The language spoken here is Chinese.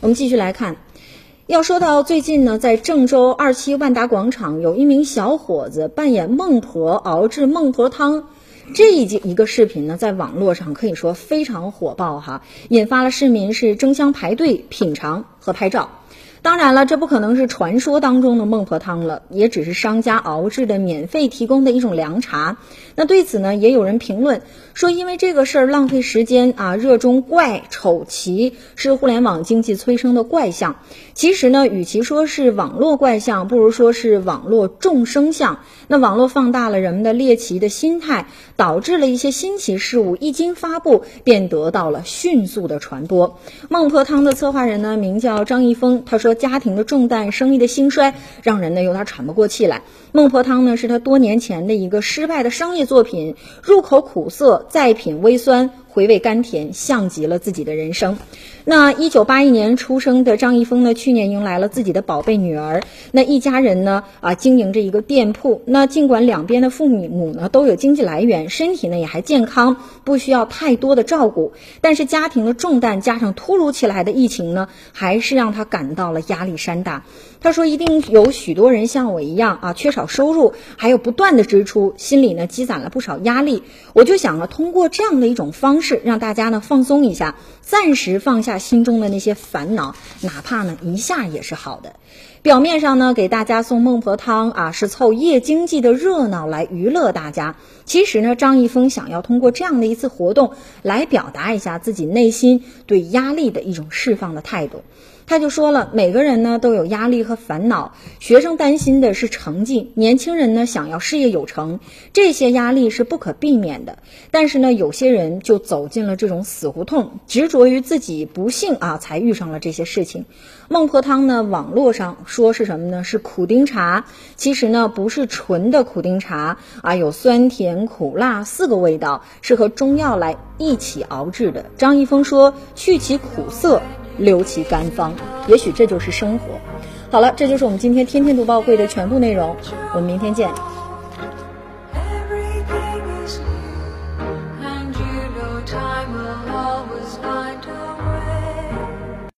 我们继续来看，要说到最近呢，在郑州二期万达广场，有一名小伙子扮演孟婆熬制孟婆汤，这一一个视频呢，在网络上可以说非常火爆哈，引发了市民是争相排队品尝和拍照。当然了，这不可能是传说当中的孟婆汤了，也只是商家熬制的免费提供的一种凉茶。那对此呢，也有人评论说，因为这个事儿浪费时间啊，热衷怪丑奇是互联网经济催生的怪象。其实呢，与其说是网络怪象，不如说是网络众生相。那网络放大了人们的猎奇的心态，导致了一些新奇事物一经发布便得到了迅速的传播。孟婆汤的策划人呢，名叫张一峰，他说。家庭的重担，生意的兴衰，让人呢有点喘不过气来。孟婆汤呢是他多年前的一个失败的商业作品，入口苦涩，再品微酸。回味甘甜，像极了自己的人生。那一九八一年出生的张一峰呢，去年迎来了自己的宝贝女儿。那一家人呢，啊，经营着一个店铺。那尽管两边的父母呢都有经济来源，身体呢也还健康，不需要太多的照顾，但是家庭的重担加上突如其来的疫情呢，还是让他感到了压力山大。他说：“一定有许多人像我一样啊，缺少收入，还有不断的支出，心里呢积攒了不少压力。我就想啊，通过这样的一种方式，是让大家呢放松一下，暂时放下心中的那些烦恼，哪怕呢一下也是好的。表面上呢给大家送孟婆汤啊，是凑夜经济的热闹来娱乐大家。其实呢，张一峰想要通过这样的一次活动，来表达一下自己内心对压力的一种释放的态度。”他就说了，每个人呢都有压力和烦恼，学生担心的是成绩，年轻人呢想要事业有成，这些压力是不可避免的。但是呢，有些人就走进了这种死胡同，执着于自己不幸啊才遇上了这些事情。孟婆汤呢，网络上说是什么呢？是苦丁茶，其实呢不是纯的苦丁茶啊，有酸甜苦辣四个味道，是和中药来一起熬制的。张一峰说，去其苦涩。留其干方，也许这就是生活。好了，这就是我们今天天天读报会的全部内容。我们明天见。